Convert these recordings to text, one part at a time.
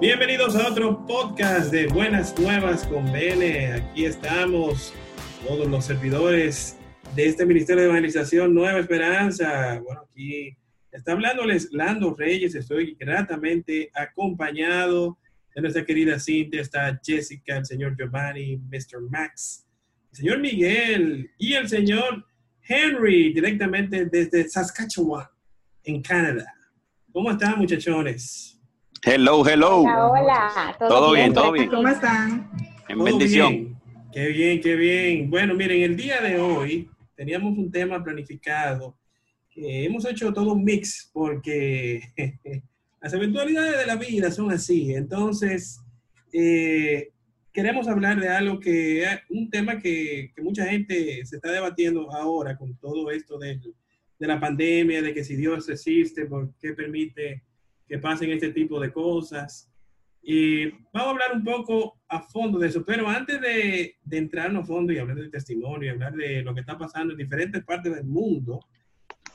Bienvenidos a otro podcast de Buenas Nuevas con BN. Aquí estamos, todos los servidores de este Ministerio de Evangelización Nueva Esperanza. Bueno, aquí está hablándoles Lando Reyes. Estoy gratamente acompañado de nuestra querida Cintia. Está Jessica, el señor Giovanni, Mr. Max, el señor Miguel y el señor Henry, directamente desde Saskatchewan, en Canadá. ¿Cómo están, muchachones? Hello, hello. Hola, hola. ¿Todo, bien, todo bien. ¿Cómo están? En bendición. Qué bien, qué bien. Bueno, miren, el día de hoy teníamos un tema planificado. hemos hecho todo un mix porque las eventualidades de la vida son así. Entonces, eh, queremos hablar de algo que, un tema que, que, mucha gente se está debatiendo ahora con todo esto de, de la pandemia, de que si Dios existe, ¿por qué permite que pasen este tipo de cosas. Y vamos a hablar un poco a fondo de eso, pero antes de, de entrar a fondo y hablar del testimonio y hablar de lo que está pasando en diferentes partes del mundo,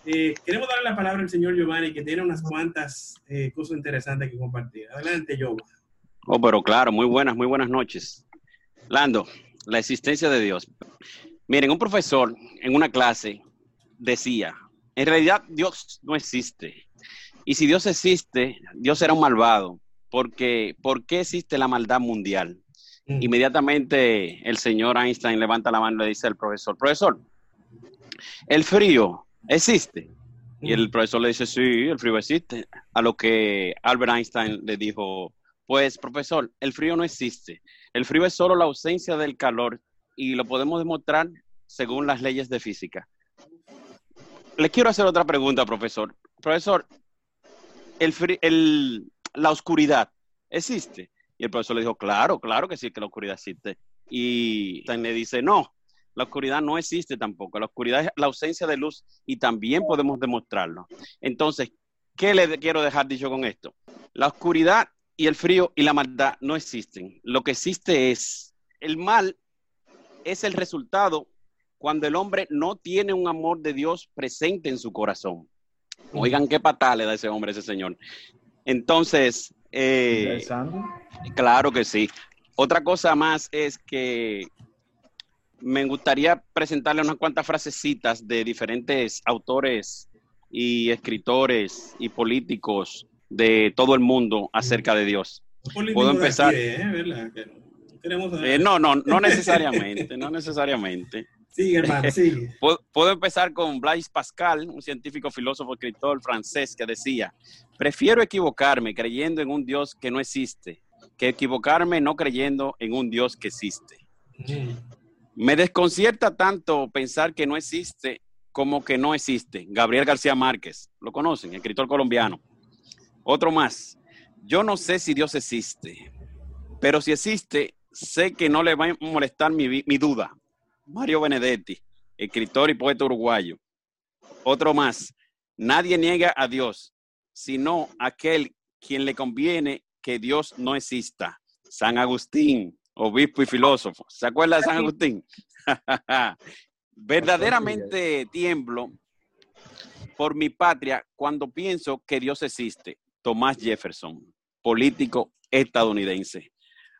eh, queremos darle la palabra al señor Giovanni, que tiene unas cuantas eh, cosas interesantes que compartir. Adelante, Giovanni. Oh, pero claro, muy buenas, muy buenas noches. Lando, la existencia de Dios. Miren, un profesor en una clase decía, en realidad Dios no existe. Y si Dios existe, Dios era un malvado, porque ¿por qué existe la maldad mundial? Mm. Inmediatamente el señor Einstein levanta la mano y le dice al profesor, profesor, el frío existe. Y el profesor le dice, sí, el frío existe. A lo que Albert Einstein le dijo, pues profesor, el frío no existe. El frío es solo la ausencia del calor y lo podemos demostrar según las leyes de física. Le quiero hacer otra pregunta, profesor. Profesor, el, la oscuridad existe. Y el profesor le dijo, claro, claro que sí, que la oscuridad existe. Y le dice, no, la oscuridad no existe tampoco. La oscuridad es la ausencia de luz y también podemos demostrarlo. Entonces, ¿qué le quiero dejar dicho con esto? La oscuridad y el frío y la maldad no existen. Lo que existe es el mal es el resultado cuando el hombre no tiene un amor de Dios presente en su corazón. Oigan qué patada le da ese hombre, ese señor. Entonces, eh, claro que sí. Otra cosa más es que me gustaría presentarle unas cuantas frasecitas de diferentes autores y escritores y políticos de todo el mundo acerca de Dios. Puedo empezar. ¿eh? Eh, no, no, no necesariamente, no necesariamente. Sigue, hermano, sigue. Puedo, empezar con Blaise Pascal, un científico, filósofo, escritor francés que decía, prefiero equivocarme creyendo en un Dios que no existe, que equivocarme no creyendo en un Dios que existe. Mm. Me desconcierta tanto pensar que no existe como que no existe. Gabriel García Márquez, lo conocen, escritor colombiano. Otro más, yo no sé si Dios existe, pero si existe, sé que no le va a molestar mi, mi duda Mario Benedetti, escritor y poeta uruguayo. Otro más, nadie niega a Dios, sino aquel quien le conviene que Dios no exista. San Agustín, obispo y filósofo. ¿Se acuerda de San Agustín? Verdaderamente tiemblo por mi patria cuando pienso que Dios existe. Tomás Jefferson, político estadounidense.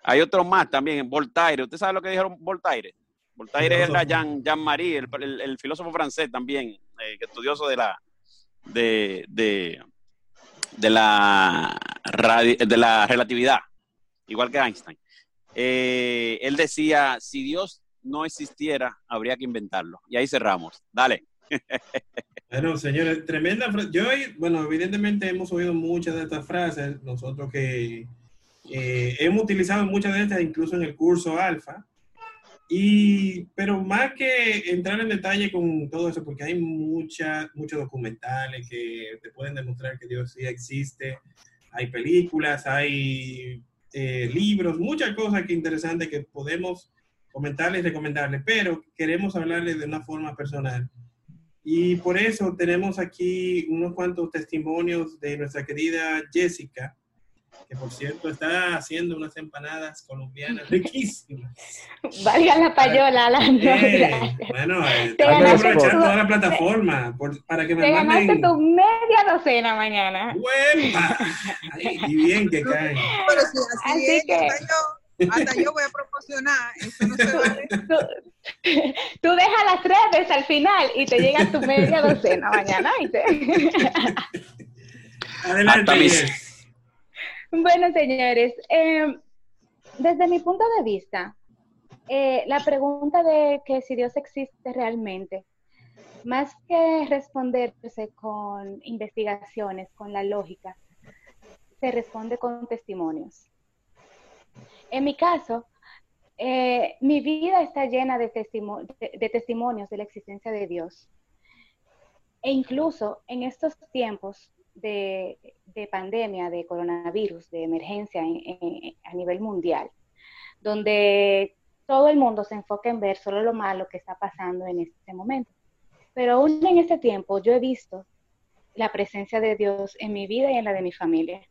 Hay otro más también, Voltaire. ¿Usted sabe lo que dijeron Voltaire? Voltaire es Jean, Jean Marie, el, filósofo francés también, eh, estudioso de la de, de, la de la relatividad, igual que Einstein. Eh, él decía, si Dios no existiera, habría que inventarlo. Y ahí cerramos. Dale. Bueno, señores, tremenda frase. Yo, bueno, evidentemente hemos oído muchas de estas frases, nosotros que eh, hemos utilizado muchas de estas incluso en el curso alfa. Y, pero más que entrar en detalle con todo eso, porque hay mucha, muchos documentales que te pueden demostrar que Dios sí existe, hay películas, hay eh, libros, muchas cosas que interesantes que podemos comentarles recomendarles, pero queremos hablarles de una forma personal. Y por eso tenemos aquí unos cuantos testimonios de nuestra querida Jessica, que por cierto está haciendo unas empanadas colombianas riquísimas. Valga la payola, la eh, Bueno, eh, tengo que aprovechar toda la plataforma para que me te manden... ganaste tu media docena mañana. ¡Huepa! y bien que caen. Pero si así, es, que... Hasta yo, voy a proporcionar. Eso no se vale. Tú, dejas las redes al final y te llega tu media docena mañana. Adelante, bueno, señores, em, desde mi punto de vista, eh, la pregunta de que si Dios existe realmente, más que responderse con investigaciones, con la lógica, se responde con testimonios. En mi caso, eh, mi vida está llena de, de testimonios de la existencia de Dios. E incluso en estos tiempos de, pandemia, de coronavirus, de emergencia a nivel mundial, donde todo el mundo se enfoca en ver solo lo malo que está pasando en este momento. Pero aún en este tiempo yo he visto la presencia de Dios en mi vida y en la de mi familia.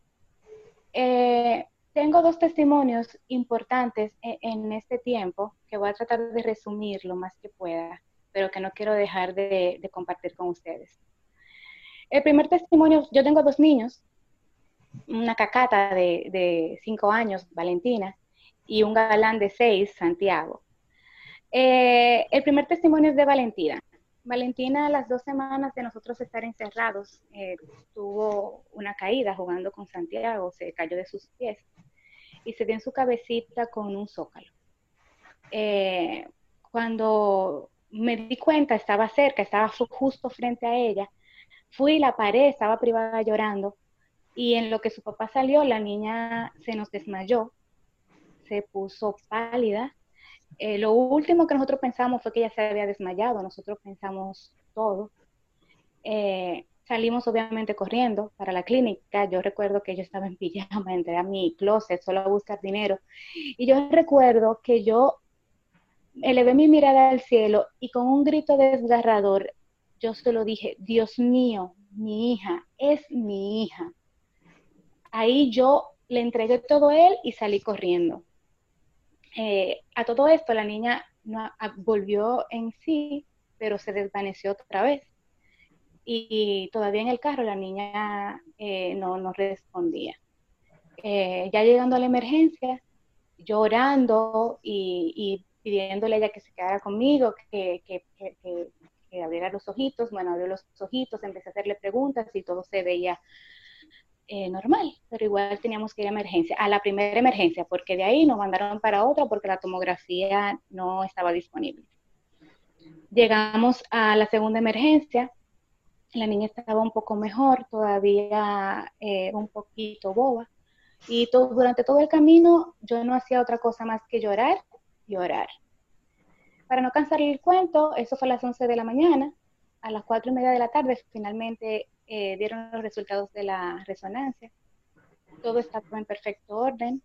Eh, tengo dos testimonios importantes e, en, este tiempo que voy a tratar de resumir lo más que pueda, pero que no quiero dejar de compartir con ustedes. El primer testimonio, yo tengo dos niños, una cacata de, cinco años, Valentina, y un galán de seis, Santiago. Eh, el primer testimonio es de Valentina. Valentina, a las dos semanas de nosotros estar encerrados, eh, tuvo una caída jugando con Santiago, se cayó de sus pies y se dio en su cabecita con un zócalo. Eh, cuando me di cuenta, estaba cerca, estaba justo frente a ella, Fui, la paré, estaba privada llorando y en lo que su papá salió, la niña se nos desmayó, se puso pálida. Eh, lo último que nosotros pensamos fue que ella se había desmayado, nosotros pensamos todo. Eh, salimos obviamente corriendo para la clínica. Yo recuerdo que yo estaba en pijama, entré a mi closet solo a buscar dinero. Y yo recuerdo que yo elevé mi mirada al cielo y con un grito desgarrador yo solo dije, Dios mío, mi hija, es mi hija. Ahí yo le entregué todo a él y salí corriendo. Eh, a todo esto la niña no, volvió en sí, pero se desvaneció otra vez. Y, todavía en el carro la niña eh, no, no, respondía. Eh, ya llegando a la emergencia, llorando y, pidiéndole a ella que se quedara conmigo, que abriera los ojitos, bueno, abrió los ojitos, empecé a hacerle preguntas y todo se veía eh, normal, pero igual teníamos que ir a emergencia, a la primera emergencia, porque de ahí nos mandaron para otra porque la tomografía no estaba disponible. Llegamos a la segunda emergencia, la niña estaba un poco mejor, todavía eh, un poquito boba, y todo, durante todo el camino yo no hacía otra cosa más que llorar, llorar. Para no cansar el cuento, eso fue a las 11 de la mañana. A las 4 y media de la tarde finalmente eh, dieron los resultados de la resonancia. Todo estaba en perfecto orden.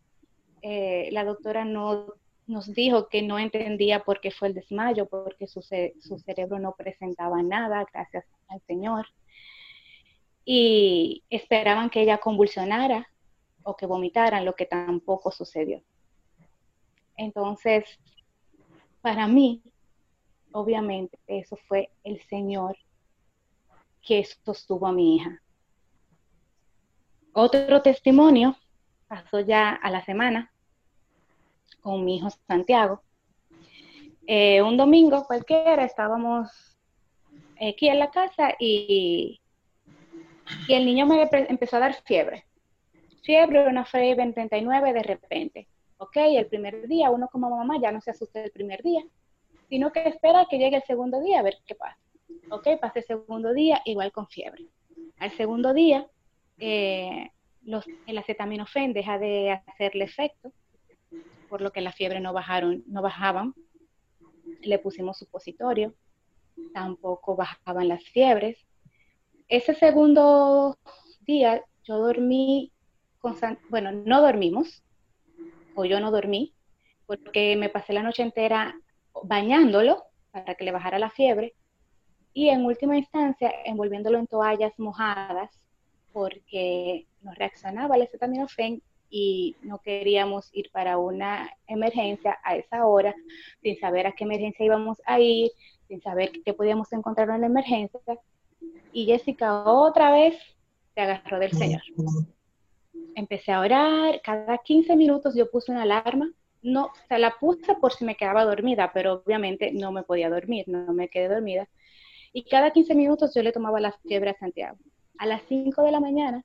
Eh, la doctora no, nos dijo que no entendía por qué fue el desmayo, porque su, su cerebro no presentaba nada, gracias al Señor. Y esperaban que ella convulsionara o que vomitaran, lo que tampoco sucedió. Entonces, para mí, obviamente, eso fue el Señor que sostuvo a mi hija. Otro testimonio pasó ya a la semana con mi hijo Santiago. Eh, un domingo cualquiera estábamos aquí en la casa y, y el niño me empezó a dar fiebre. Fiebre, una fiebre en 39 de repente. ¿Ok? El primer día, uno como mamá ya no se asusta el primer día, sino que espera que llegue el segundo día a ver qué pasa. ¿Ok? Pasa el segundo día, igual con fiebre. Al segundo día, eh, el acetaminofén deja de hacerle efecto, por lo que la fiebre no bajaron, no bajaban. Le pusimos supositorio, tampoco bajaban las fiebres. Ese segundo día yo dormí, con, bueno, no dormimos, yo no dormí, porque me pasé la noche entera bañándolo para que le bajara la fiebre y en última instancia envolviéndolo en toallas mojadas porque no reaccionaba al acetaminofén y no queríamos ir para una emergencia a esa hora, sin saber a qué emergencia íbamos a ir, sin saber qué podíamos encontrar en la emergencia. Y Jessica otra vez se agarró del Señor. Empecé a orar, cada 15 minutos yo puse una alarma, no, se la puse por si me quedaba dormida, pero obviamente no me podía dormir, no me quedé dormida. Y cada 15 minutos yo le tomaba la fiebre a Santiago. A las 5 de la mañana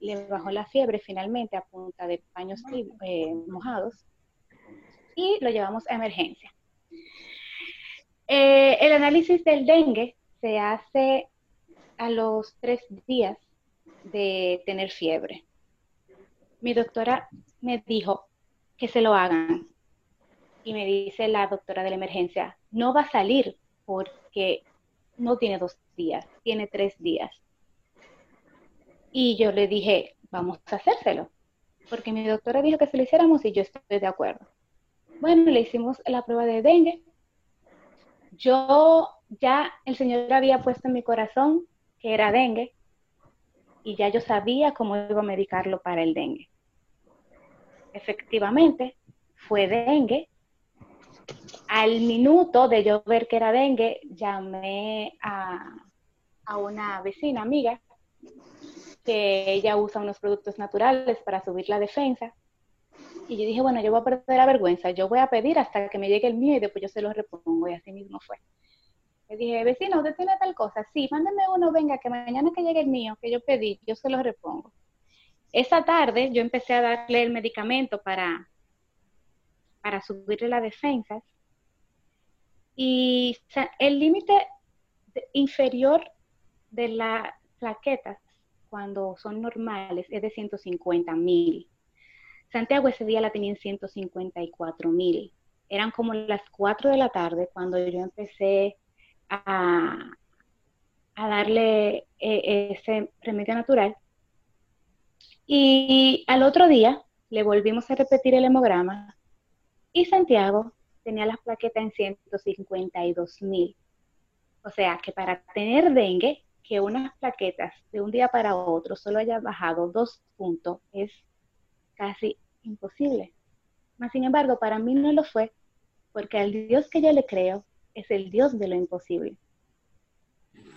le bajó la fiebre finalmente a punta de paños eh, mojados y lo llevamos a emergencia. Eh, el análisis del dengue se hace a los tres días de tener fiebre. Mi doctora me dijo que se lo hagan y me dice la doctora de la emergencia, no va a salir porque no tiene dos días, tiene tres días. Y yo le dije, vamos a hacérselo, porque mi doctora dijo que se lo hiciéramos y yo estoy de acuerdo. Bueno, le hicimos la prueba de dengue. Yo ya, el Señor había puesto en mi corazón que era dengue y ya yo sabía cómo iba a medicarlo para el dengue. Efectivamente, fue dengue. Al minuto de yo ver que era dengue, llamé a, a una vecina amiga que ella usa unos productos naturales para subir la defensa. Y yo dije, bueno, yo voy a perder la vergüenza, yo voy a pedir hasta que me llegue el mío y después yo se lo repongo. Y así mismo fue. Le dije, vecino, ¿usted tiene tal cosa? Sí, mándeme uno, venga, que mañana que llegue el mío, que yo pedí, yo se lo repongo. Esa tarde yo empecé a darle el medicamento para, para subirle las defensas. Y el límite inferior de las plaquetas cuando son normales es de 150 mil. Santiago ese día la tenía en 154 mil. Eran como las 4 de la tarde cuando yo empecé a, a darle eh, ese remedio natural. Y al otro día le volvimos a repetir el hemograma y Santiago tenía las plaquetas en 152 mil. O sea que para tener dengue que unas plaquetas de un día para otro solo haya bajado dos puntos es casi imposible. Mas, sin embargo, para mí no lo fue, porque al Dios que yo le creo es el Dios de lo imposible.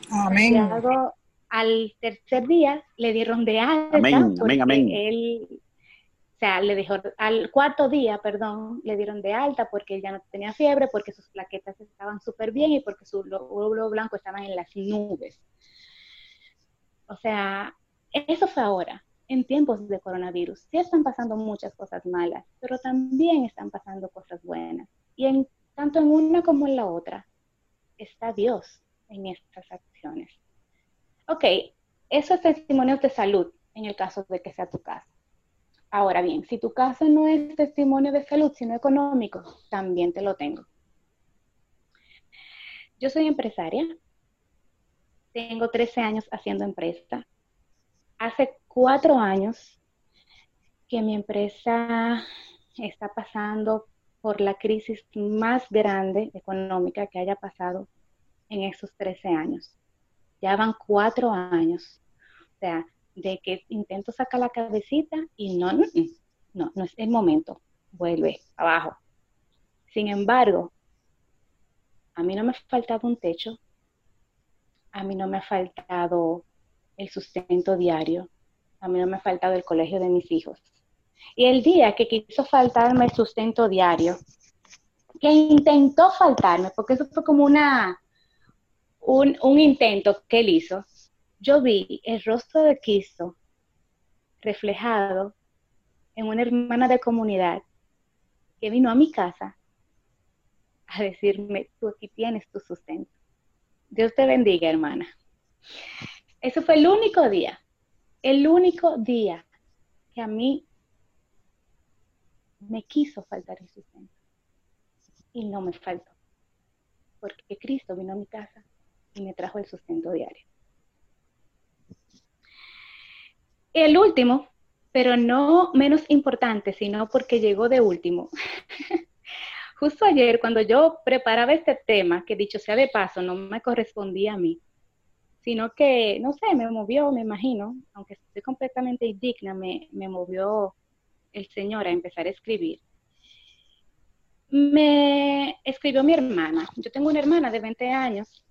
Amén. Al tercer día le dieron de alta. Amén, amén, amén. Él, o sea, le dejó, al cuarto día, perdón, le dieron de alta porque ya no tenía fiebre, porque sus plaquetas estaban súper bien y porque su glóbulo blanco estaba en las nubes. O sea, eso fue ahora, en tiempos de coronavirus. Sí están pasando muchas cosas malas, pero también están pasando cosas buenas. Y en, tanto en una como en la otra está Dios en estas acciones. Ok, eso es testimonio de salud en el caso de que sea tu casa. Ahora bien, si tu caso no es testimonio de salud, sino económico, también te lo tengo. Yo soy empresaria, tengo 13 años haciendo empresa. Hace cuatro años que mi empresa está pasando por la crisis más grande económica que haya pasado en esos 13 años. Ya van cuatro años. O sea, de que intento sacar la cabecita y no, no, no, no es el momento. Vuelve abajo. Sin embargo, a mí no me faltaba un techo, a mí no me ha faltado el sustento diario, a mí no me ha faltado el colegio de mis hijos. Y el día que quiso faltarme el sustento diario, que intentó faltarme, porque eso fue como una, un, un intento que él hizo, yo vi el rostro de Cristo reflejado en una hermana de comunidad que vino a mi casa a decirme, tú aquí tienes tu sustento. Dios te bendiga, hermana. Ese fue el único día, el único día que a mí me quiso faltar el sustento. Y no me faltó. Porque Cristo vino a mi casa y me trajo el sustento diario. El último, pero no menos importante, sino porque llegó de último, Justo ayer, cuando yo preparaba este tema, que dicho sea de paso, no me correspondía a mí, sino que, no sé, me movió, me imagino, aunque estoy completamente indigna, me, me movió el Señor a empezar a escribir, me escribió mi hermana. Yo tengo una hermana de 20 años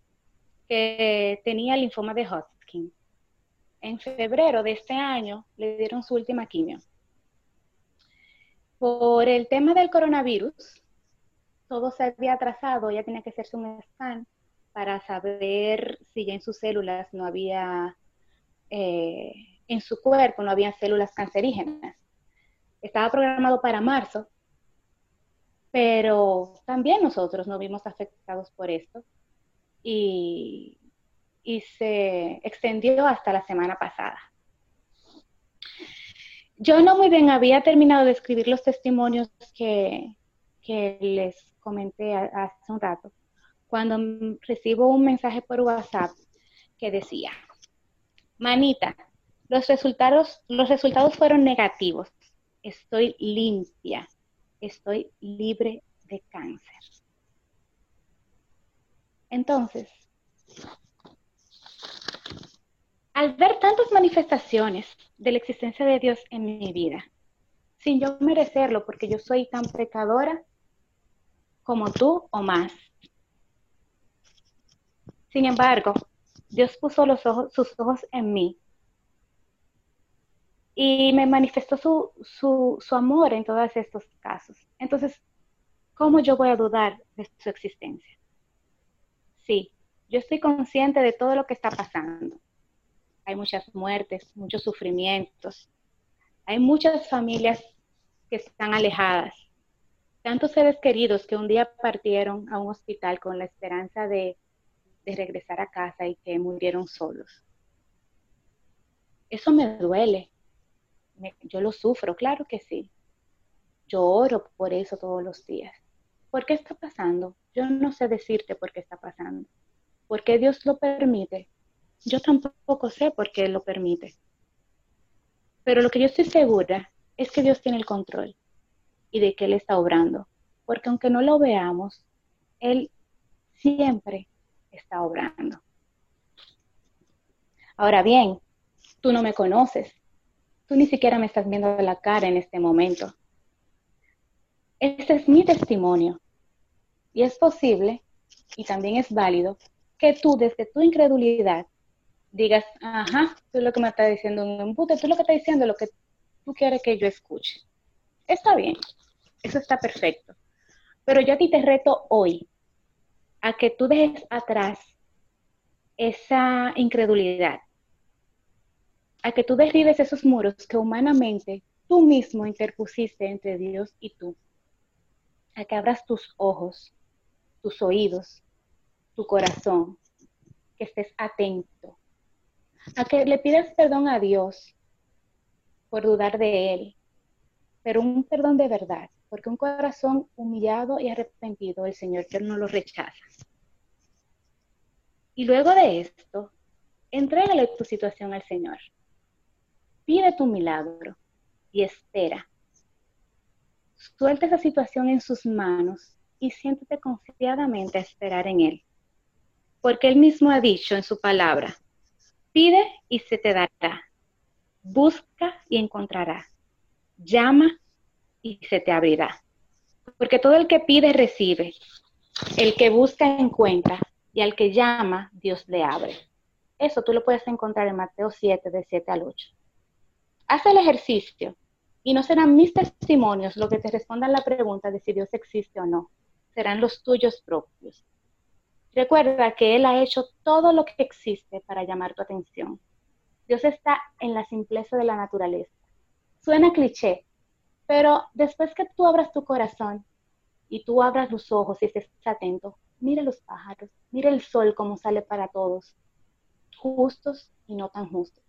que tenía linfoma de Hodgkin. En febrero de este año le dieron su última quimio. Por el tema del coronavirus, todo se había atrasado, ella tenía que hacerse un scan para saber si ya en sus células no había, eh, en su cuerpo no había células cancerígenas. Estaba programado para marzo, pero también nosotros nos vimos afectados por esto y, se extendió hasta la semana pasada. Yo no muy bien había terminado de escribir los testimonios que, que les comenté hace un rato, cuando recibo un mensaje por WhatsApp que decía, Manita, los resultados, los resultados fueron negativos. Estoy limpia estoy libre de cáncer. Entonces, al ver tantas manifestaciones de la existencia de Dios en mi vida, sin yo merecerlo, porque yo soy tan pecadora como tú o más. Sin embargo, Dios puso sus ojos en mí y me manifestó su amor en todos estos casos. Entonces, ¿cómo yo voy a dudar de su existencia? Sí, yo estoy consciente de todo lo que está pasando. Hay muchas muertes, muchos sufrimientos. Hay muchas familias que están alejadas. Tantos seres queridos que un día partieron a un hospital con la esperanza de, regresar a casa y que murieron solos. Eso me duele, yo lo sufro, claro que sí. Yo oro por eso todos los días. ¿Por qué está pasando? Yo no sé decirte por qué está pasando. ¿Por qué Dios lo permite? Yo tampoco sé por qué lo permite. Pero lo que yo estoy segura es que Dios tiene el control y de que Él está obrando. Porque aunque no lo veamos, Él siempre está obrando. Ahora bien, tú no me conoces, Tú ni siquiera me estás viendo la cara en este momento. Este es mi testimonio. Y es posible, y también es válido, que tú desde tu incredulidad digas, ajá, tú lo que me estás diciendo un embute, tú lo que estás diciendo lo que tú quieres que yo escuche. Está bien, eso está perfecto. Pero yo a ti te reto hoy a que tú dejes atrás esa incredulidad, a que tú derribes esos muros que humanamente tú mismo interpusiste entre Dios y tú, a que abras tus ojos, tus oídos, tu corazón, que estés atento, a que le pidas perdón a Dios por dudar de Él, pero un perdón de verdad, porque un corazón humillado y arrepentido el Señor que no lo rechaza. Y luego de esto, entrégale tu situación al Señor pide tu milagro y espera. Suelta esa situación en sus manos y siéntete confiadamente a esperar en Él. Porque Él mismo ha dicho en su palabra, pide y se te dará, busca y encontrará, llama y se te abrirá. Porque todo el que pide recibe, el que busca encuentra y al que llama Dios le abre. Eso tú lo puedes encontrar en Mateo 7, de 7 al 8. Haz el ejercicio y no serán mis testimonios lo que te respondan la pregunta de si Dios existe o no, serán los tuyos propios. Recuerda que Él ha hecho todo lo que existe para llamar tu atención. Dios está en la simpleza de la naturaleza. Suena cliché, pero después que tú abras tu corazón y tú abras los ojos y estés atento, mira los pájaros, mira el sol como sale para todos, justos y no tan justos.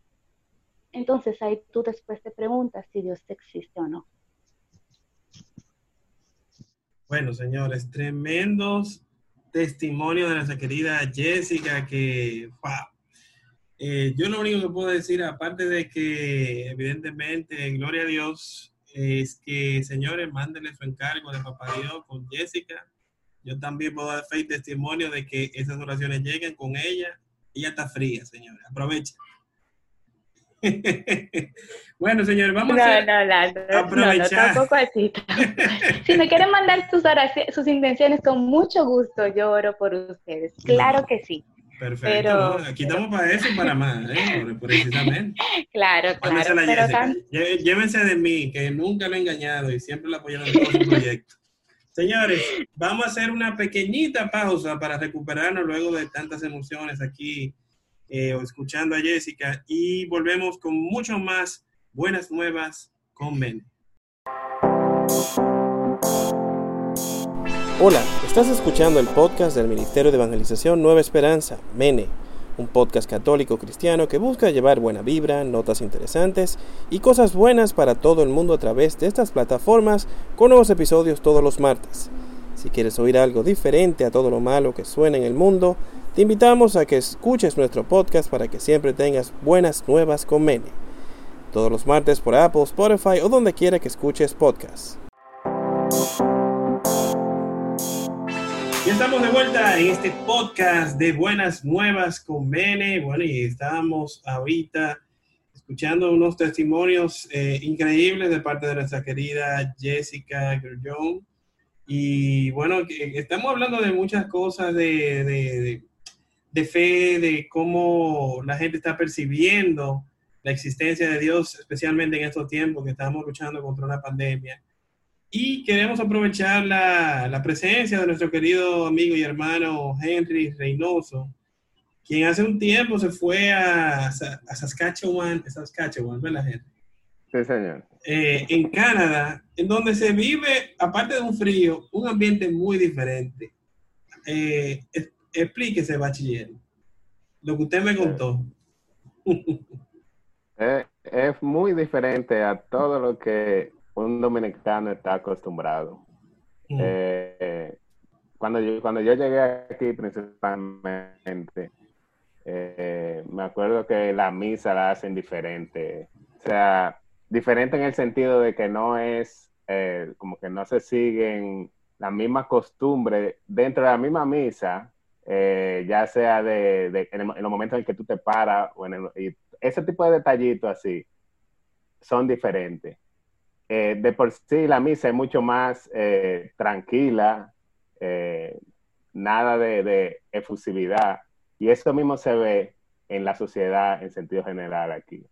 Entonces ahí tú después te preguntas si Dios existe o no. Bueno, señores, tremendos testimonios de nuestra querida Jessica, que eh, yo lo único que puedo decir, aparte de que evidentemente, gloria a Dios, es que, señores, mándenle su encargo de Papá Dios con Jessica. Yo también puedo dar fe y testimonio de que esas oraciones lleguen con ella. Ella está fría, señores. Aprovecha. bueno, señores, vamos No, a no, la- no, no, no, aprovechar. tampoco así. si me quieren mandar sus, oraci- sus intenciones, con mucho gusto yo oro por ustedes. Claro que sí. Perfecto. Pero- ¿no? Aquí estamos para eso y para más, ¿eh? Precisamente. Claro, claro. Pero tan- Llévense de mí, que nunca lo he engañado y siempre lo apoyaron en todos sus proyectos. Señores, vamos a hacer una pequeñita pausa para recuperarnos luego de tantas emociones aquí, eh, escuchando a Jessica, y volvemos con mucho más buenas nuevas con Ben. Hola, estás escuchando el podcast del Ministerio de Evangelización Nueva Esperanza, MENE, un podcast católico cristiano que busca llevar buena vibra, notas interesantes y cosas buenas para todo el mundo a través de estas plataformas con nuevos episodios todos los martes. Si quieres oír algo diferente a todo lo malo que suena en el mundo, te invitamos a que escuches nuestro podcast para que siempre tengas buenas nuevas con MENE. Todos los martes por Apple, Spotify o donde quiera que escuches podcasts. Y estamos de vuelta en este podcast de Buenas Nuevas con Bene. Bueno, y estamos ahorita escuchando unos testimonios eh, increíbles de parte de nuestra querida Jessica Grullón. Y bueno, estamos hablando de muchas cosas de, de- de- fe, de cómo la gente está percibiendo la existencia de Dios, especialmente en estos tiempos que estamos luchando contra una pandemia. Y queremos aprovechar la, la presencia de nuestro querido amigo y hermano Henry Reynoso, quien hace un tiempo se fue a, a Saskatchewan, Saskatchewan, ¿verdad, Henry? Sí, señor. Eh, en Canadá, en donde se vive, aparte de un frío, un ambiente muy diferente. Eh, es- explíquese, bachiller, lo que usted me contó. Es, es muy diferente a todo lo que un dominicano está acostumbrado. Mm. Eh, cuando, yo, cuando yo llegué aquí principalmente, eh, me acuerdo que la misa la hacen diferente. O sea, diferente en el sentido de que no es eh, como que no se siguen la misma costumbre dentro de la misma misa, eh, ya sea de, en, los momentos en que tú te paras o en el- ese tipo de detallitos así son diferentes. Eh, de por sí la misa es mucho más tranquila, nada de, efusividad. Y eso mismo se ve en la sociedad en sentido general aquí.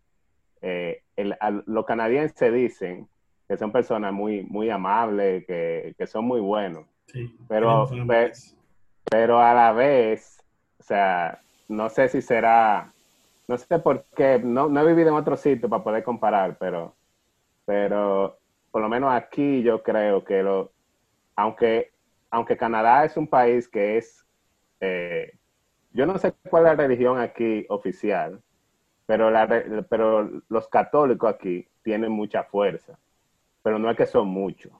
El- al- los canadienses dicen que son personas muy, muy amables, que, que son muy buenos, Sí, pero- pe- pero a la vez, o sea, no sé si será, no sé por qué, no, no he vivido en otro sitio para poder comparar, pero, pero por lo menos aquí yo creo que lo, aunque, aunque Canadá es un país que es, eh, yo no sé cuál es la religión aquí oficial, pero, la, pero los católicos aquí tienen mucha fuerza, pero no es que son muchos.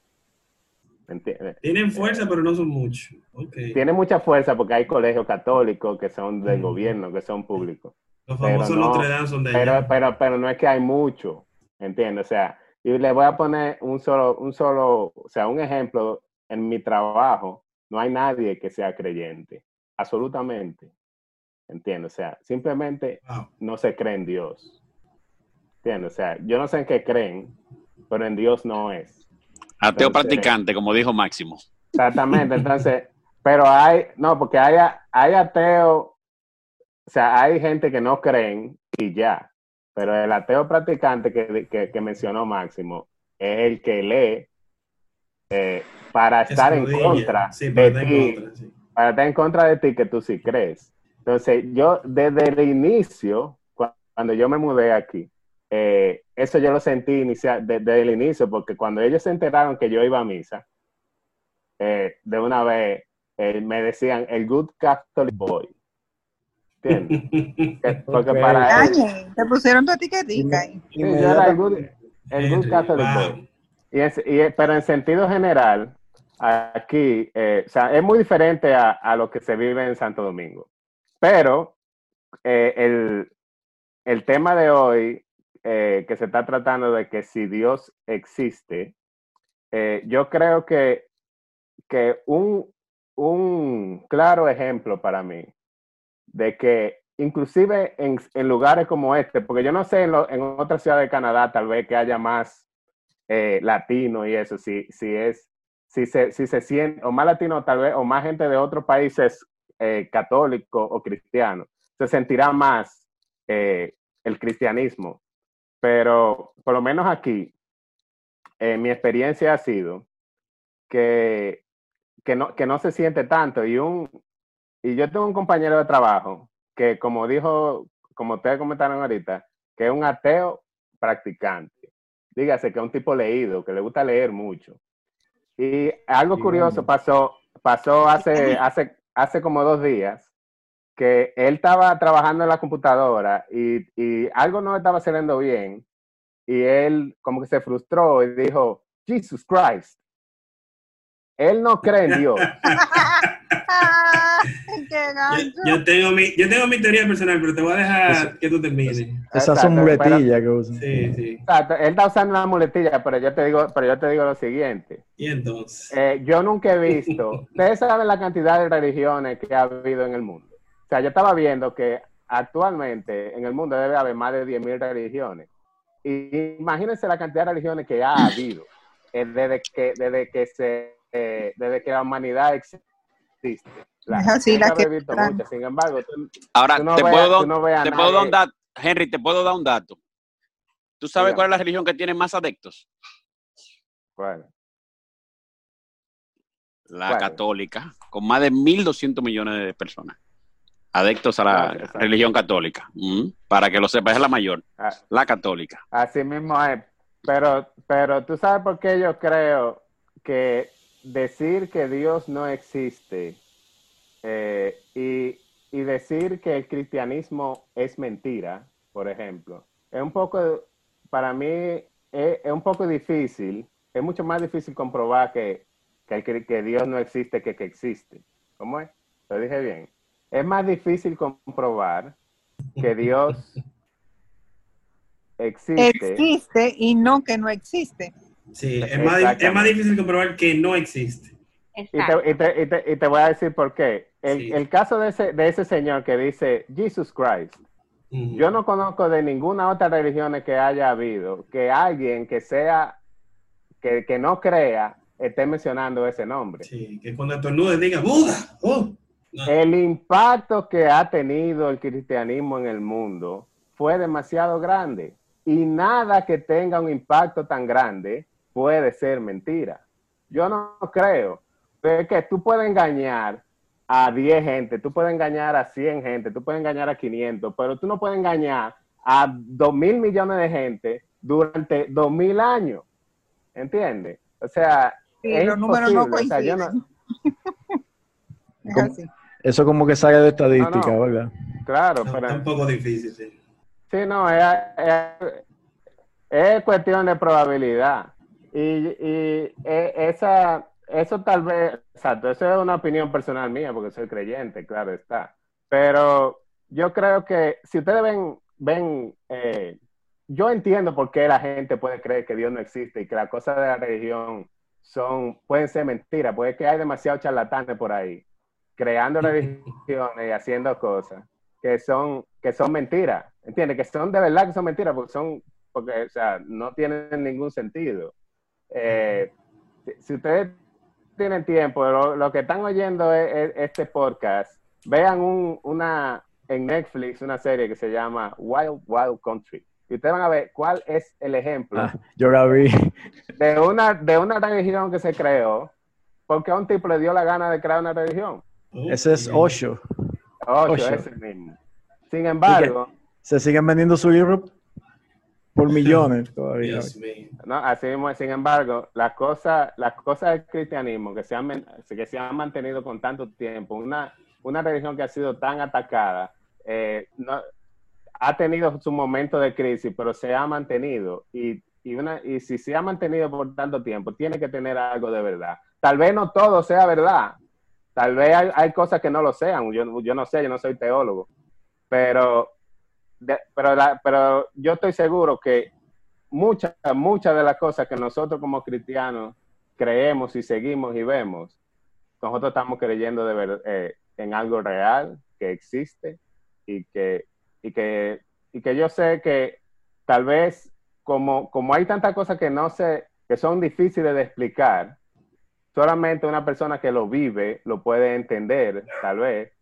¿me entiendes? Tienen fuerza, pero no son muchos. Ok. tiene mucha fuerza porque hay colegios católicos que son del Mm. gobierno, que son públicos. Los pero famosos no, Notre Dame son de Pero, allá. pero, pero no es que hay mucho, ¿entiendes? O sea, y le voy a poner un solo, un solo, o sea, un ejemplo. En mi trabajo no hay nadie que sea creyente, absolutamente. ¿Entiendes? O sea, simplemente Wow. no se cree en Dios. ¿Entiendes? O sea, yo no sé en qué creen, pero en Dios no es. Ateo Entonces- practicante, como dijo Máximo. Exactamente, entonces, pero hay, no, porque hay, hay ateos, o sea, hay gente que no creen y ya, pero el ateo practicante que, que, que mencionó Máximo es el que lee eh, para estar en contra Sí, de ti, sí. para estar en contra de ti que tú sí crees. Entonces, yo desde el inicio, cu- cuando yo me mudé aquí, eh, eso yo lo sentí inicial, de- desde el inicio, porque cuando ellos se enteraron que yo iba a misa, eh, de una vez eh, me decían el good Catholic boy. ¿Entiendes? Que- Porque Ok. para ellos, te pusieron tu etiquetica ahí. sí, yo era el good, el good Henry, Catholic wow. boy. Y es- y- pero en sentido general, aquí, eh, o sea, es muy diferente a, a lo que se vive en Santo Domingo. Pero eh, el, el tema de hoy, eh, que se está tratando de que si Dios existe, eh, yo creo que, que un, un claro ejemplo para mí de que inclusive en, en lugares como este, porque yo no sé en, en otra ciudad de Canadá tal vez que haya más eh, latino y eso, si, si es, si se, si se siente, o más latino tal vez, o más gente de otros países eh, católicos o cristianos, se sentirá más eh, el cristianismo. Pero por lo menos aquí, eh, mi experiencia ha sido que, que, no, que no se siente tanto. Y, un, y yo tengo un compañero de trabajo que, como dijo, como ustedes comentaron ahorita, que es un ateo practicante. Dígase que es un tipo leído, que le gusta leer mucho. Y algo curioso pasó, pasó hace, hace, hace como dos días, que él estaba trabajando en la computadora y, algo no estaba saliendo bien. Y él como que se frustró y dijo, Jesus Christ. Él no cree en Dios. Yo, tengo mi, yo tengo mi teoría personal, pero te voy a dejar que tú termines. Esas son Exacto, pero- muletillas que usan. Sí, sí. Exacto, Él está usando una muletilla, pero yo te digo, pero yo te digo lo siguiente. Y entonces. Eh, yo nunca he visto, ustedes saben la cantidad de religiones que ha habido en el mundo. O sea, yo estaba viendo que actualmente en el mundo debe haber más de 10.000 religiones. Y imagínense la cantidad de religiones que ha habido eh, desde, que, desde, que se, eh, desde que la humanidad existe. La, Es así, la que- he visto muchas. Sin embargo, tú, Ahora, tú no te, veas- puedo, tú no veas te puedo dar un dato. Henry, te puedo dar un dato. ¿Tú sabes cuál es la religión que tiene más adeptos? Bueno, La ¿Cuál? católica, con más de 1.200 millones de personas. Adeptos a la exacto. religión católica. Mm, Para que lo sepas, es la mayor. ah, La católica. Así mismo es. Pero, pero tú sabes por qué yo creo que decir que Dios no existe eh, y, y decir que el cristianismo es mentira, por ejemplo, es un poco, para mí, es, es un poco difícil, es mucho más difícil comprobar que, que, el que Dios no existe que que existe. ¿Cómo es? Lo dije bien. Es más difícil comprobar que Dios existe. Existe y no que no existe. Sí, es más, es más difícil comprobar que no existe. Y Exacto. te, y, te, y, te, y te voy a decir por qué. El, Sí. el caso de ese, de ese señor que dice Jesus Christ, yo no conozco de ninguna otra religión que haya habido que alguien que sea, que, que no crea, esté mencionando ese nombre. Sí, que cuando estornudes diga Buda. Oh. No. El impacto que ha tenido el cristianismo en el mundo fue demasiado grande y nada que tenga un impacto tan grande puede ser mentira. Yo no creo. Es que tú puedes engañar a 10 gente, tú puedes engañar a 100 gente, tú puedes engañar a 500, pero tú no puedes engañar a 2 mil millones de gente durante 2 mil años. ¿Entiendes? O sea, Sí, es los números no imposible. O sea, yo no- coinciden. Es ¿Cómo? así. Eso como que sale de estadística, No, no. ¿verdad? claro, pero... está un poco difícil, sí. Sí, no, es, es- es cuestión de probabilidad. Y, y e- esa, eso tal vez, exacto, eso es una opinión personal mía porque soy creyente, claro está. Pero yo creo que si ustedes ven, ven eh, yo entiendo por qué la gente puede creer que Dios no existe y que las cosas de la religión son, pueden ser mentiras, porque es que hay demasiados charlatanes por ahí, creando religiones y haciendo cosas que son, que son mentiras, ¿entiendes? Que son de verdad que son mentiras, porque son, porque, o sea, no tienen ningún sentido. Eh, si, ustedes tienen tiempo, lo, lo que están oyendo es, es este podcast, vean un, una, en Netflix una serie que se llama Wild Wild Country. Y ustedes van a ver cuál es el ejemplo Ah, yo la vi. de, una, de una religión que se creó porque a un tipo le dio la gana de crear una religión. Ese es. Osho. Ocho, Ocho. ese mismo. Sin embargo, Se siguen vendiendo su libro por millones todavía. No, así mismo, sin embargo, las cosas las cosas del cristianismo que se, han, que se han mantenido con tanto tiempo, una, una religión que ha sido tan atacada, eh, no- ha tenido su momento de crisis, pero se ha mantenido. Y, y, una, y si se ha mantenido por tanto tiempo, tiene que tener algo de verdad. Tal vez no todo sea verdad. Tal vez hay, hay cosas que no lo sean. Yo, yo no sé, yo no soy teólogo. Pero, pero, la- pero yo estoy seguro que muchas, muchas de las cosas que nosotros como cristianos creemos y seguimos y vemos, nosotros estamos creyendo de ver, eh, en algo real que existe y que, y que, y que yo sé que tal vez como, como hay tantas cosas que no sé, que son difíciles de explicar, solamente una persona que lo vive lo puede entender, tal vez,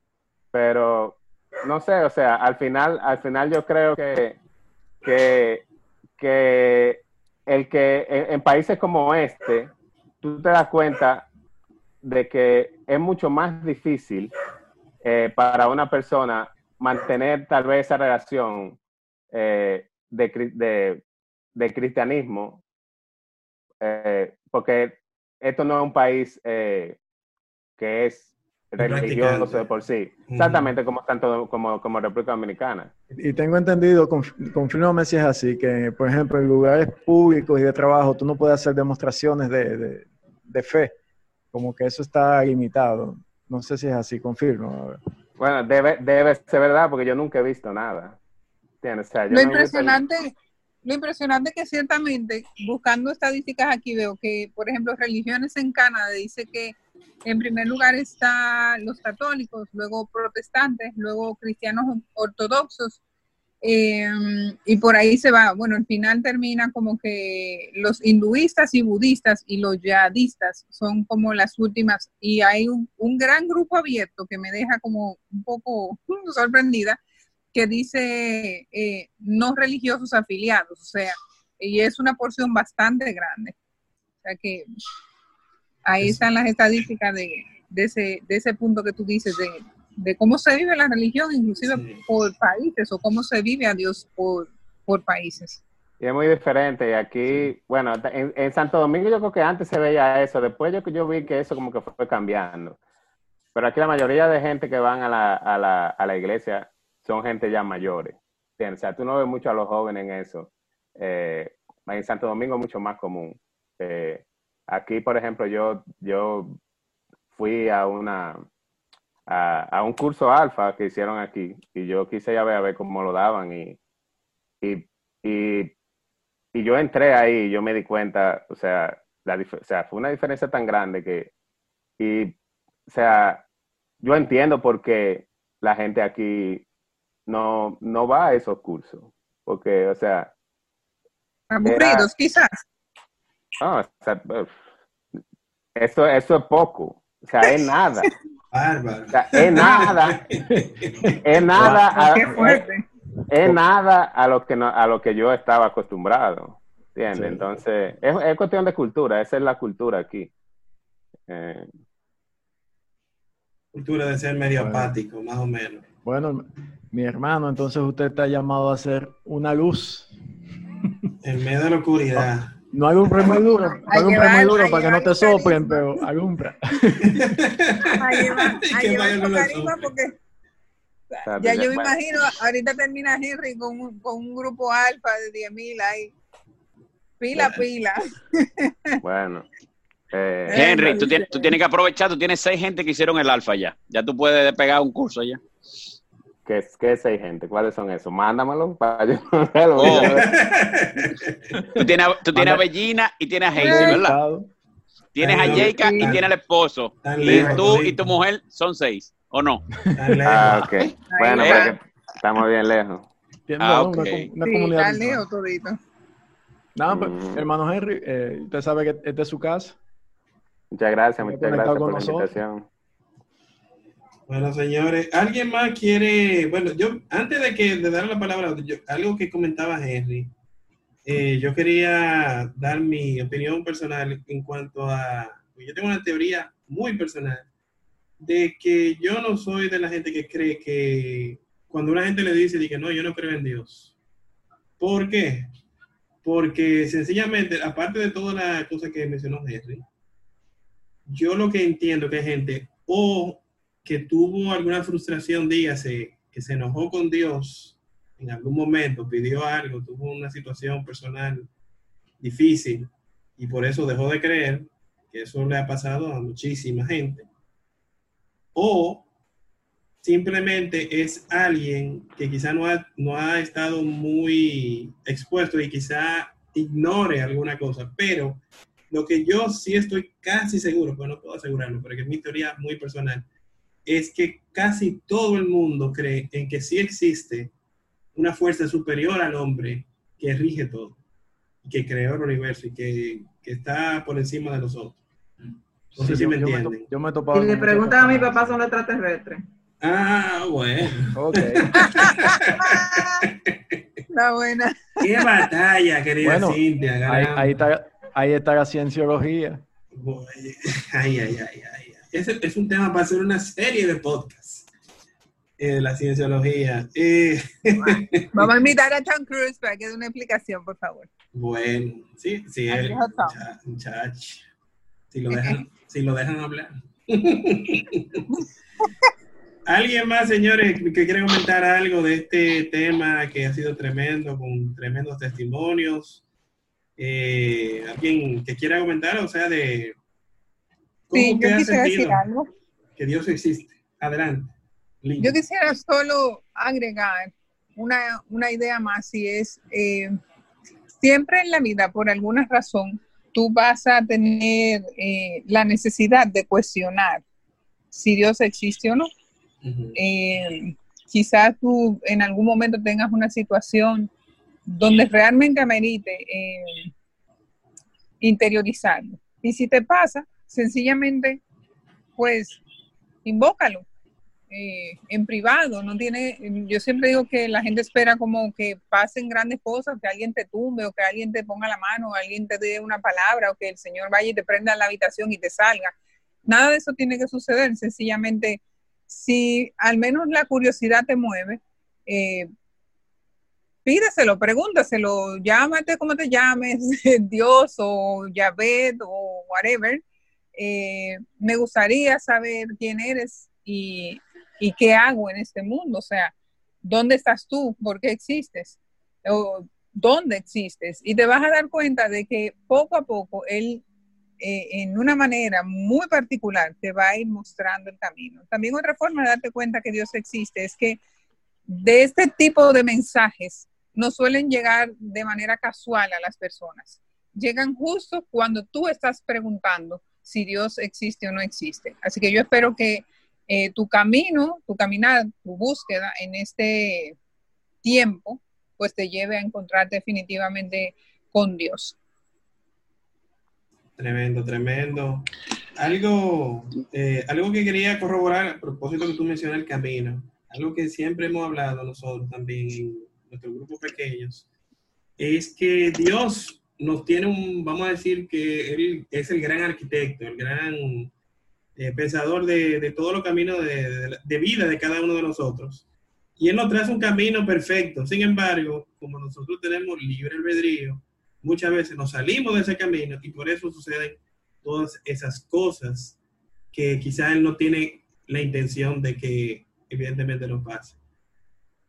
pero no sé, o sea, al final, al final yo creo que, que, que el que en, países como este, tú te das cuenta de que es mucho más difícil eh, para una persona mantener tal vez esa relación eh, de, de- cristianismo, eh, porque esto no es un país que es religioso Practicante. de por sí, exactamente como tanto como, como República Dominicana. Y tengo entendido, conf- confírmame si es así, que por ejemplo en lugares públicos y de trabajo tú no puedes hacer demostraciones de, de- de fe, como que eso está limitado. No sé si es así, confirmo. Bueno, debe, debe ser verdad porque yo nunca he visto nada. ¿Entiendes? O sea, yo Lo no he visto- impresionante, lo impresionante que ciertamente, buscando estadísticas aquí, veo que, por ejemplo, religiones en Canadá dice que en primer lugar están los católicos, luego protestantes, luego cristianos ortodoxos, eh, y por ahí se va. Bueno, al final termina como que los hinduistas y budistas y los yadistas son como las últimas, y hay un, gran grupo abierto que me deja como un poco sorprendida, que dice eh, no religiosos afiliados, o sea, y es una porción bastante grande. O sea que ahí Es- están las estadísticas de, de, ese, de ese punto que tú dices, de, de cómo se vive la religión, inclusive Sí. por países, o cómo se vive a Dios por, por países. Y es muy diferente. Y aquí, bueno, en, en Santo Domingo yo creo que antes se veía eso. Después yo, yo vi que eso como que fue cambiando. Pero aquí la mayoría de gente que van a la, a la, a la iglesia son gente ya mayores. O sea, tú no ves mucho a los jóvenes en eso. Eh, en Santo Domingo es mucho más común. Eh, aquí, por ejemplo, yo, yo fui a una a, a un curso alfa que hicieron aquí y yo quise ya ver a ver cómo lo daban y, y, y, y yo entré ahí y yo me di cuenta, o sea, la, o sea, fue una diferencia tan grande que, y, o sea, yo entiendo por qué la gente aquí no, no va a esos cursos, porque, o sea, Aburridos, quizás. No, o sea, eso, eso es poco, o sea, es nada, Bárbaro. o sea, es nada, es nada, a- Qué fuerte. es nada a lo que no, a lo que yo estaba acostumbrado, ¿entiendes? Sí. Entonces, es, es cuestión de cultura, esa es la cultura aquí. Eh, Cultura de ser medio Bueno. apático, más o menos. Bueno, mi hermano, entonces usted está llamado a ser una luz. En medio de la oscuridad. No alumbra muy duro, no A alumbra llevar- muy duro para que no te soplen, pero alumbra. A llevar, a llevar los carisma porque ya yo me imagino, ahorita termina Henry con, un- con un grupo alfa de 10.000 ahí. Pila, pila. bueno. eh, Henry, tú tienes, tú tienes que aprovechar, tú tienes seis gente que hicieron el alfa ya. Ya tú puedes despegar un curso ya. ¿Qué, ¿Qué es seis gente? ¿Cuáles son esos? Mándamelo para yo verlo. Oh. Tú tienes, a- tú tienes a Bellina y tienes a Hazel, ¿verdad? Tienes a Jayca y tienes al esposo. Y tú y tu mujer son seis, ¿o no? Ah, ok. Bueno, porque estamos bien lejos. Ah, una, ok. com- una Sí, comunidad. está lejos todito. Nada, pues, Mm. hermano Henry, eh, usted sabe que esta es su casa. Muchas gracias, muchas gracias por la nosotros. invitación. Bueno, señores, ¿alguien más quiere? Bueno, yo, antes de que de dar la palabra, algo que comentaba Henry, eh, yo quería dar mi opinión personal en cuanto a. Yo tengo una teoría muy personal de que yo no soy de la gente que cree que cuando una gente le dice que no, yo no creo en Dios. ¿Por qué? Porque sencillamente, aparte de toda la cosa que mencionó Henry, yo lo que entiendo que hay gente o que tuvo alguna frustración, dígase, que se enojó con Dios en algún momento, pidió algo, tuvo una situación personal difícil y por eso dejó de creer, que eso le ha pasado a muchísima gente. O simplemente es alguien que quizá no ha, no ha estado muy expuesto y quizá ignore alguna cosa, pero lo que yo sí estoy casi seguro, pues no puedo asegurarlo, pero que es mi teoría muy personal, es que casi todo el mundo cree en que sí existe una fuerza superior al hombre que rige todo, que creó el universo y que, que está por encima de nosotros. No sé Sí, si me yo, me, entienden. yo me he topado Si le preguntan a mi papá, son extraterrestres. Ah, bueno. Ok. La buena. Qué batalla, querida Bueno, Cintia. Ahí, ahí está, ahí está la cienciología. Ay, ay, ay, ay. Ese es un tema para hacer una serie de podcasts. Eh, la cienciología. Eh, Vamos a invitar a Tom Cruise para que dé una explicación, por favor. bueno, sí, sí, él, mucha- muchacho. Si lo dejan, si lo dejan hablar. ¿Alguien más, señores, que quiere comentar algo de este tema que ha sido tremendo, con tremendos testimonios? Eh, ¿Alguien que quiera comentar, o sea, de Sí, yo quisiera decir algo. que Dios existe? Adelante. Lina. Yo quisiera solo agregar una, una idea más y es, eh, siempre en la vida, por alguna razón, tú vas a tener eh, la necesidad de cuestionar si Dios existe o no. Eh, quizás tú en algún momento tengas una situación donde realmente amerite eh, interiorizarlo. Y si te pasa, sencillamente, pues, invócalo eh, en privado. No tiene, yo siempre digo que la gente espera como que pasen grandes cosas, que alguien te tumbe o que alguien te ponga la mano, o alguien te dé una palabra o que el Señor vaya y te prenda la habitación y te salga. Nada de eso tiene que suceder. Sencillamente, si al menos la curiosidad te mueve, eh, pídeselo, pregúntaselo, llámate como te llames, Dios o Yahvé o whatever. Eh, me gustaría saber quién eres y, qué hago en este mundo. O sea, ¿dónde estás tú? ¿Por qué existes? O, ¿Dónde existes? Y te vas a dar cuenta de que poco a poco Él, eh, en una manera muy particular, te va a ir mostrando el camino. También otra forma de darte cuenta que Dios existe es que de este tipo de mensajes no suelen llegar de manera casual a las personas. Llegan justo cuando tú estás preguntando si Dios existe o no existe. Así que yo espero que eh, tu camino, tu caminar, tu búsqueda en este tiempo, pues te lleve a encontrar definitivamente con Dios. Tremendo, tremendo. Algo, eh, algo que quería corroborar a propósito que tú mencionas el camino, algo que siempre hemos hablado nosotros también en nuestros grupos pequeños, es que Dios nos tiene un, vamos a decir que Él es el gran arquitecto, el gran eh, pensador de, de todos los caminos de, de, de vida de cada uno de nosotros. Y Él nos trae un camino perfecto. Sin embargo, como nosotros tenemos libre albedrío, muchas veces nos salimos de ese camino y por eso suceden todas esas cosas que quizás él no tiene la intención de que evidentemente nos pase.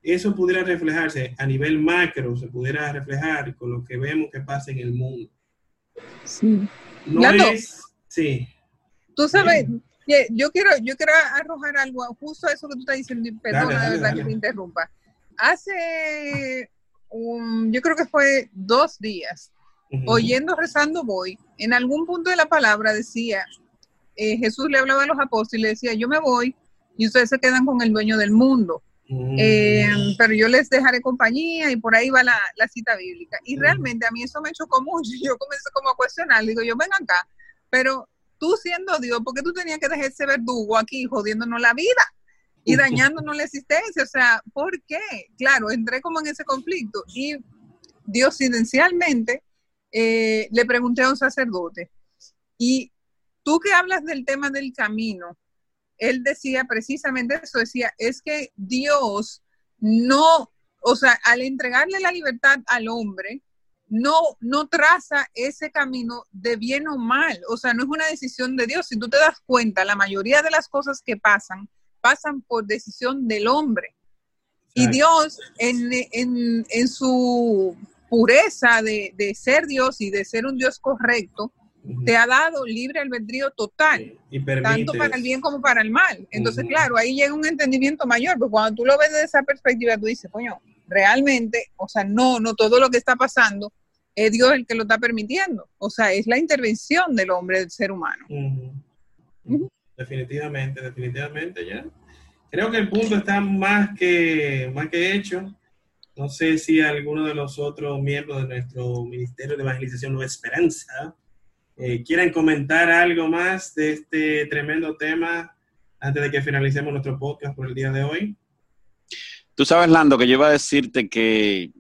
Eso pudiera reflejarse a nivel macro, se pudiera reflejar con lo que vemos que pasa en el mundo. Sí. No es, sí, Tú sabes, que yo quiero, yo quiero arrojar algo justo a eso que tú estás diciendo, y perdona Dale, dale, de verdad dale. que te interrumpa. Hace, un, yo creo que fue dos días, oyendo, rezando voy, en algún punto de la palabra decía, eh, Jesús le hablaba a los apóstoles y le decía, yo me voy y ustedes se quedan con el dueño del mundo. Eh, pero yo les dejaré compañía y por ahí va la, la cita bíblica. Y Mm. realmente a mí eso me chocó mucho. Yo comencé como a cuestionar, digo, yo ven acá, pero tú siendo Dios, ¿por qué tú tenías que dejar ese verdugo aquí jodiéndonos la vida y dañándonos la existencia? O sea, ¿por qué? Claro, entré como en ese conflicto y diosidencialmente eh, le pregunté a un sacerdote, y tú que hablas del tema del camino, él decía precisamente eso, decía, es que Dios no, o sea, al entregarle la libertad al hombre, no, no traza ese camino de bien o mal, o sea, no es una decisión de Dios. Si tú te das cuenta, la mayoría de las cosas que pasan, pasan por decisión del hombre. Y. Dios, en, en, en su pureza de, de ser Dios y de ser un Dios correcto. Te ha dado libre albedrío total y tanto para el bien como para el mal. Entonces, claro, ahí llega un entendimiento mayor, porque cuando tú lo ves desde esa perspectiva, tú dices, coño, realmente, o sea, no, no todo lo que está pasando es Dios el que lo está permitiendo. O sea, es la intervención del hombre, del ser humano. Definitivamente, definitivamente ya. Creo que el punto está más que, más que hecho. No sé si alguno de los otros miembros de nuestro Ministerio de Evangelización Nueva Esperanza eh, quieren comentar algo más de este tremendo tema antes de que finalicemos nuestro podcast por el día de hoy. Tú sabes, Lando, que yo iba a decirte que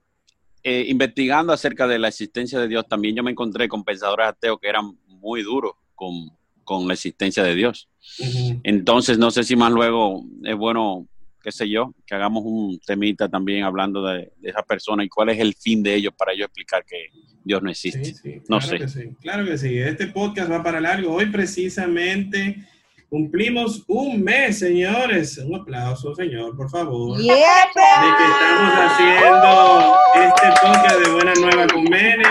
eh, investigando acerca de la existencia de Dios, también yo me encontré con pensadores ateos que eran muy duros con, con la existencia de Dios. Ujú. Entonces, no sé si más luego es bueno, qué sé yo, que hagamos un temita también hablando de, de esa persona y cuál es el fin de ellos para ellos explicar que Dios no existe. Sí, sí, No claro sé. Que sí, claro que sí. Este podcast va para largo. Hoy precisamente cumplimos un mes, señores. Un aplauso, señor, por favor. De que estamos haciendo este podcast de Buena Nueva con Mene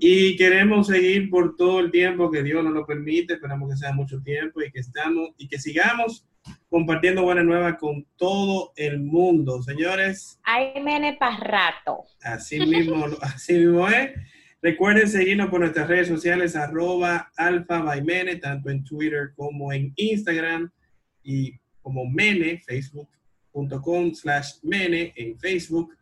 y queremos seguir por todo el tiempo que Dios nos lo permite. Esperamos que sea mucho tiempo y que estamos y que sigamos compartiendo Buena Nueva con todo el mundo, señores. Ay, mene pa' rato. Así mismo, así mismo es. Recuerden seguirnos por nuestras redes sociales, arroba alfa by Mene, tanto en Twitter como en Instagram y como Mene, facebook.com slash Mene en Facebook.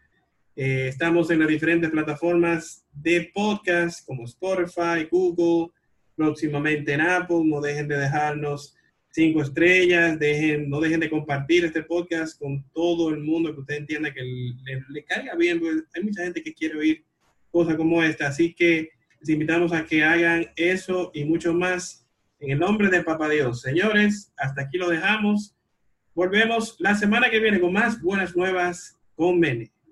Eh, estamos en las diferentes plataformas de podcast como Spotify, Google, próximamente en Apple. No dejen de dejarnos cinco estrellas, dejen, no dejen de compartir este podcast con todo el mundo que usted entienda que le, le bien, porque hay mucha gente que quiere oír cosas como esta, así que les invitamos a que hagan eso y mucho más en el nombre de Papá Dios. Señores, hasta aquí lo dejamos. Volvemos la semana que viene con más buenas nuevas con Mene.